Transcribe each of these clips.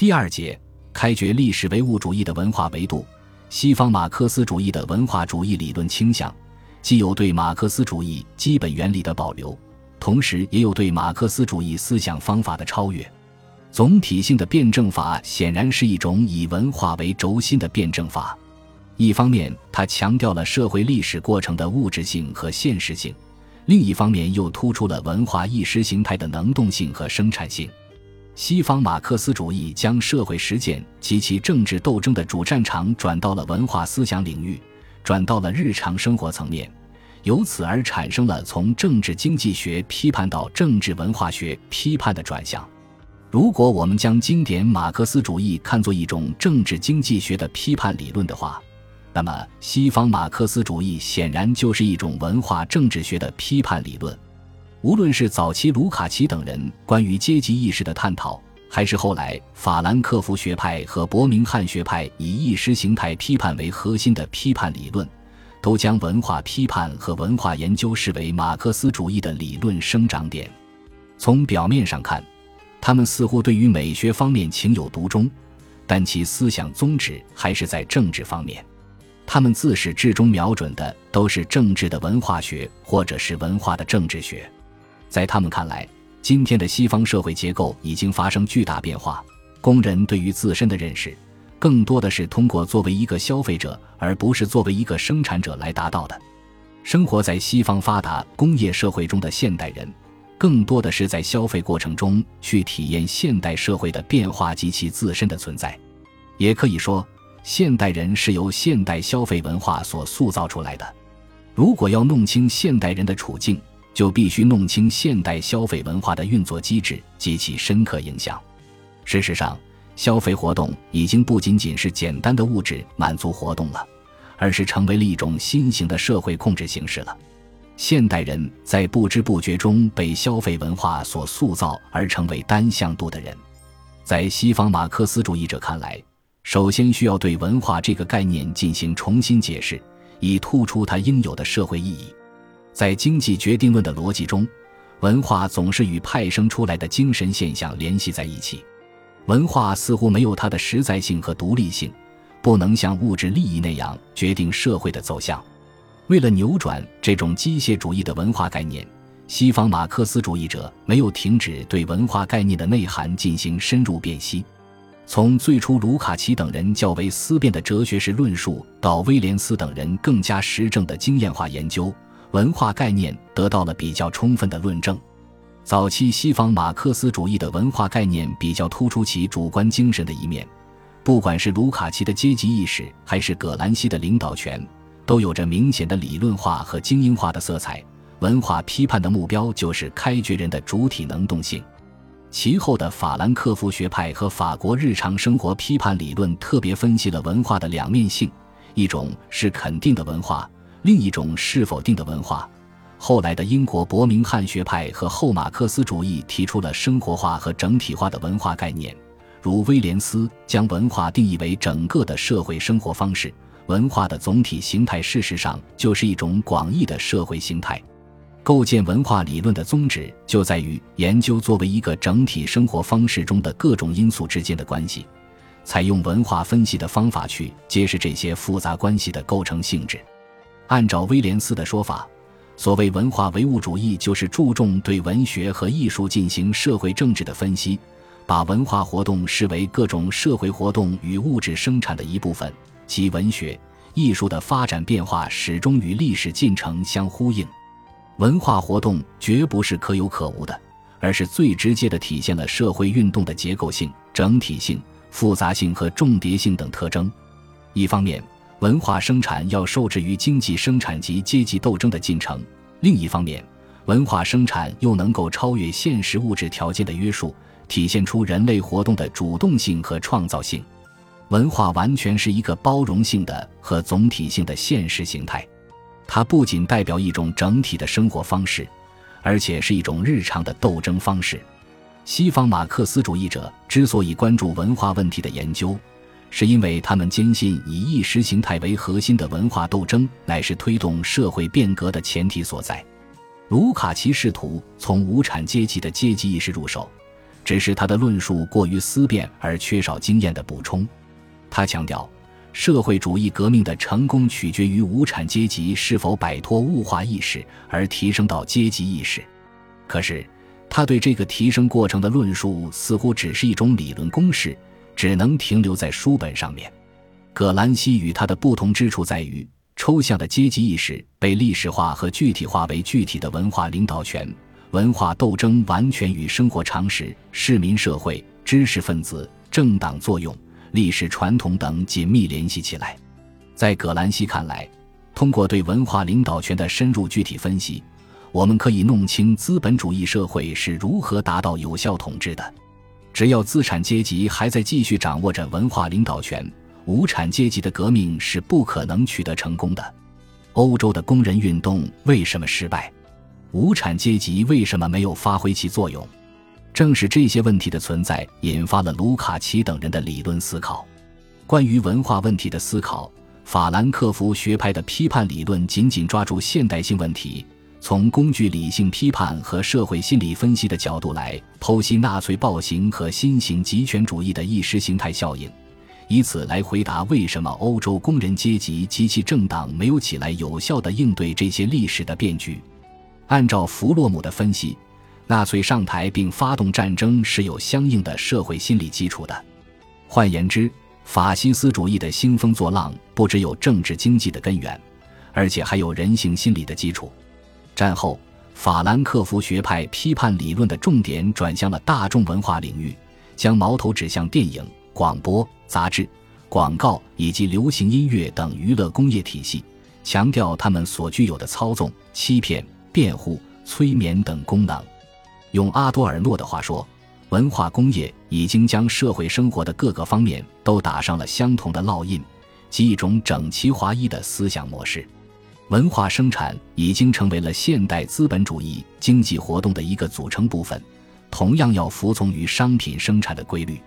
第二节，开掘历史唯物主义的文化维度。西方马克思主义的文化主义理论倾向，既有对马克思主义基本原理的保留，同时也有对马克思主义思想方法的超越。总体性的辩证法显然是一种以文化为轴心的辩证法。一方面，它强调了社会历史过程的物质性和现实性；另一方面，又突出了文化意识形态的能动性和生产性。西方马克思主义将社会实践及其政治斗争的主战场转到了文化思想领域，转到了日常生活层面，由此而产生了从政治经济学批判到政治文化学批判的转向。如果我们将经典马克思主义看作一种政治经济学的批判理论的话，那么西方马克思主义显然就是一种文化政治学的批判理论。无论是早期卢卡奇等人关于阶级意识的探讨，还是后来法兰克福学派和伯明翰学派以意识形态批判为核心的批判理论，都将文化批判和文化研究视为马克思主义的理论生长点。从表面上看，他们似乎对于美学方面情有独钟，但其思想宗旨还是在政治方面。他们自始至终瞄准的都是政治的文化学，或者是文化的政治学。在他们看来，今天的西方社会结构已经发生巨大变化。工人对于自身的认识，更多的是通过作为一个消费者，而不是作为一个生产者来达到的。生活在西方发达工业社会中的现代人，更多的是在消费过程中去体验现代社会的变化及其自身的存在。也可以说，现代人是由现代消费文化所塑造出来的。如果要弄清现代人的处境，就必须弄清现代消费文化的运作机制及其深刻影响。事实上，消费活动已经不仅仅是简单的物质满足活动了，而是成为了一种新型的社会控制形式了。现代人在不知不觉中被消费文化所塑造，而成为单向度的人。在西方马克思主义者看来，首先需要对文化这个概念进行重新解释，以突出它应有的社会意义。在经济决定论的逻辑中，文化总是与派生出来的精神现象联系在一起。文化似乎没有它的实在性和独立性，不能像物质利益那样决定社会的走向。为了扭转这种机械主义的文化概念，西方马克思主义者没有停止对文化概念的内涵进行深入辨析。从最初卢卡奇等人较为思辨的哲学式论述，到威廉斯等人更加实证的经验化研究。文化概念得到了比较充分的论证。早期西方马克思主义的文化概念比较突出其主观精神的一面，不管是卢卡奇的阶级意识，还是葛兰西的领导权，都有着明显的理论化和精英化的色彩。文化批判的目标就是开掘人的主体能动性。其后的法兰克福学派和法国日常生活批判理论特别分析了文化的两面性：一种是肯定的文化。另一种是否定的文化。后来的英国伯明翰学派和后马克思主义提出了生活化和整体化的文化概念，如威廉斯将文化定义为整个的社会生活方式。文化的总体形态事实上就是一种广义的社会形态。构建文化理论的宗旨就在于研究作为一个整体生活方式中的各种因素之间的关系，采用文化分析的方法去揭示这些复杂关系的构成性质。按照威廉斯的说法，所谓文化唯物主义，就是注重对文学和艺术进行社会政治的分析，把文化活动视为各种社会活动与物质生产的一部分，其文学、艺术的发展变化始终与历史进程相呼应。文化活动绝不是可有可无的，而是最直接的体现了社会运动的结构性、整体性、复杂性和重叠性等特征。一方面，文化生产要受制于经济生产及阶级斗争的进程，另一方面，文化生产又能够超越现实物质条件的约束，体现出人类活动的主动性和创造性。文化完全是一个包容性的和总体性的现实形态，它不仅代表一种整体的生活方式，而且是一种日常的斗争方式。西方马克思主义者之所以关注文化问题的研究。是因为他们坚信以意识形态为核心的文化斗争乃是推动社会变革的前提所在。卢卡奇试图从无产阶级的阶级意识入手，只是他的论述过于思辨而缺少经验的补充。他强调，社会主义革命的成功取决于无产阶级是否摆脱物化意识而提升到阶级意识。可是，他对这个提升过程的论述似乎只是一种理论公式，只能停留在书本上面。葛兰西与他的不同之处在于，抽象的阶级意识被历史化和具体化为具体的文化领导权。文化斗争完全与生活常识、市民社会、知识分子、政党作用、历史传统等紧密联系起来。在葛兰西看来，通过对文化领导权的深入具体分析，我们可以弄清资本主义社会是如何达到有效统治的。只要资产阶级还在继续掌握着文化领导权，无产阶级的革命是不可能取得成功的。欧洲的工人运动为什么失败？无产阶级为什么没有发挥其作用？正是这些问题的存在，引发了卢卡奇等人的理论思考。关于文化问题的思考，法兰克福学派的批判理论紧紧抓住现代性问题，从工具理性批判和社会心理分析的角度来剖析纳粹暴行和新型极权主义的意识形态效应，以此来回答为什么欧洲工人阶级及其政党没有起来有效地应对这些历史的变局。按照弗洛姆的分析，纳粹上台并发动战争是有相应的社会心理基础的。换言之，法西斯主义的兴风作浪不只有政治经济的根源，而且还有人性心理的基础。战后，法兰克福学派批判理论的重点转向了大众文化领域，将矛头指向电影、广播、杂志、广告以及流行音乐等娱乐工业体系，强调他们所具有的操纵、欺骗。辩护、催眠等功能，用阿多尔诺的话说，文化工业已经将社会生活的各个方面都打上了相同的烙印，即一种整齐划一的思想模式。文化生产已经成为了现代资本主义经济活动的一个组成部分，同样要服从于商品生产的规律。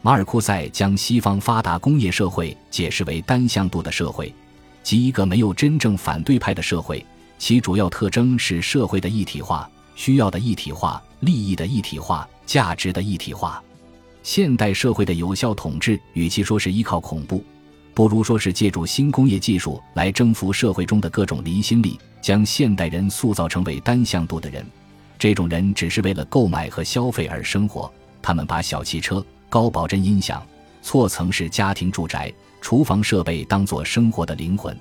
马尔库塞将西方发达工业社会解释为单向度的社会，即一个没有真正反对派的社会。其主要特征是社会的一体化、需要的一体化、利益的一体化、价值的一体化。现代社会的有效统治，与其说是依靠恐怖，不如说是借助新工业技术来征服社会中的各种离心力，将现代人塑造成为单向度的人。这种人只是为了购买和消费而生活，他们把小汽车、高保真音响、错层式家庭住宅、厨房设备当作生活的灵魂。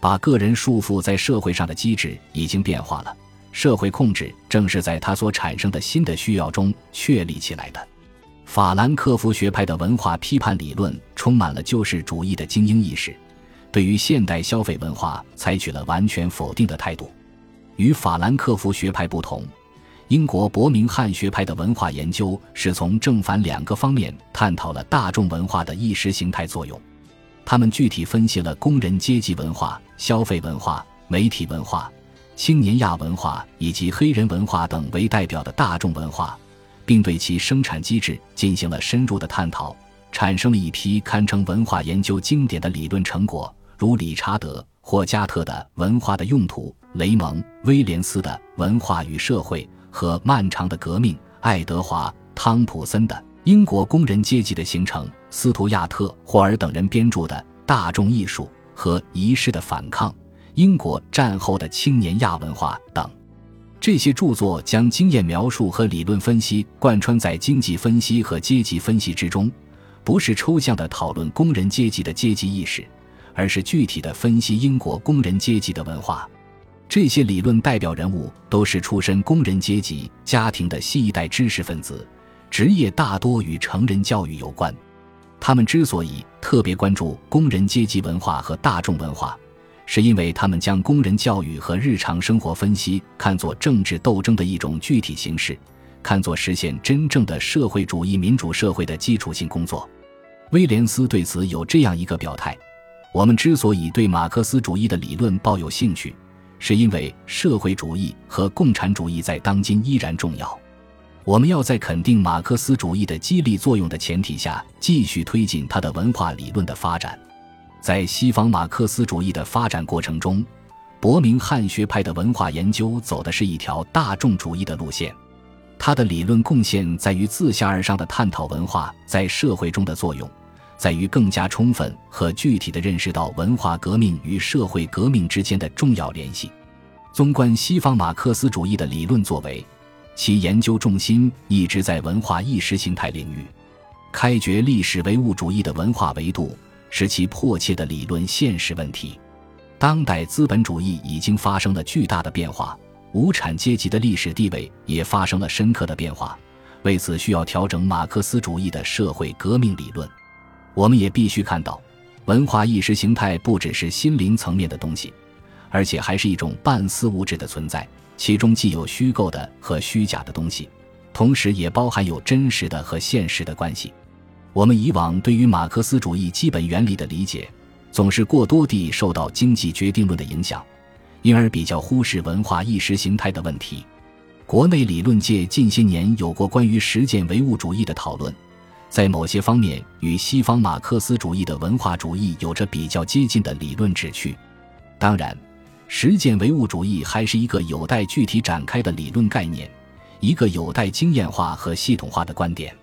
把个人束缚在社会上的机制已经变化了，社会控制正是在它所产生的新的需要中确立起来的。法兰克福学派的文化批判理论充满了救世主义的精英意识，对于现代消费文化采取了完全否定的态度。与法兰克福学派不同，英国伯明翰学派的文化研究是从正反两个方面探讨了大众文化的意识形态作用。他们具体分析了工人阶级文化、消费文化、媒体文化、青年亚文化以及黑人文化等为代表的大众文化，并对其生产机制进行了深入的探讨，产生了一批堪称文化研究经典的理论成果，如理查德·霍加特的《文化的用途》、雷蒙·威廉斯的《文化与社会》和《漫长的革命》、爱德华·汤普森的《英国工人阶级的形成》。斯图亚特·霍尔等人编著的《大众艺术》和《仪式的反抗》，英国战后的青年亚文化等，这些著作将经验描述和理论分析贯穿在经济分析和阶级分析之中，不是抽象的讨论工人阶级的阶级意识，而是具体的分析英国工人阶级的文化。这些理论代表人物都是出身工人阶级家庭的新一代知识分子，职业大多与成人教育有关。他们之所以特别关注工人阶级文化和大众文化，是因为他们将工人教育和日常生活分析看作政治斗争的一种具体形式，看作实现真正的社会主义民主社会的基础性工作。威廉斯对此有这样一个表态：我们之所以对马克思主义的理论抱有兴趣，是因为社会主义和共产主义在当今依然重要。我们要在肯定马克思主义的激励作用的前提下，继续推进他的文化理论的发展。在西方马克思主义的发展过程中，伯明翰学派的文化研究走的是一条大众主义的路线。他的理论贡献在于自下而上的探讨文化在社会中的作用，在于更加充分和具体的认识到文化革命与社会革命之间的重要联系。纵观西方马克思主义的理论作为，其研究重心一直在文化意识形态领域。开掘历史唯物主义的文化维度，是其迫切的理论现实问题。当代资本主义已经发生了巨大的变化。无产阶级的历史地位也发生了深刻的变化，为此需要调整马克思主义的社会革命理论。我们也必须看到，文化意识形态不只是心灵层面的东西，而且还是一种半私物质的存在，其中既有虚构的和虚假的东西，同时也包含有真实的和现实的关系。我们以往对于马克思主义基本原理的理解，总是过多地受到经济决定论的影响。因而比较忽视文化意识形态的问题。国内理论界近些年有过关于实践唯物主义的讨论，在某些方面与西方马克思主义的文化主义有着比较接近的理论旨趣。当然，实践唯物主义还是一个有待具体展开的理论概念，一个有待经验化和系统化的观点。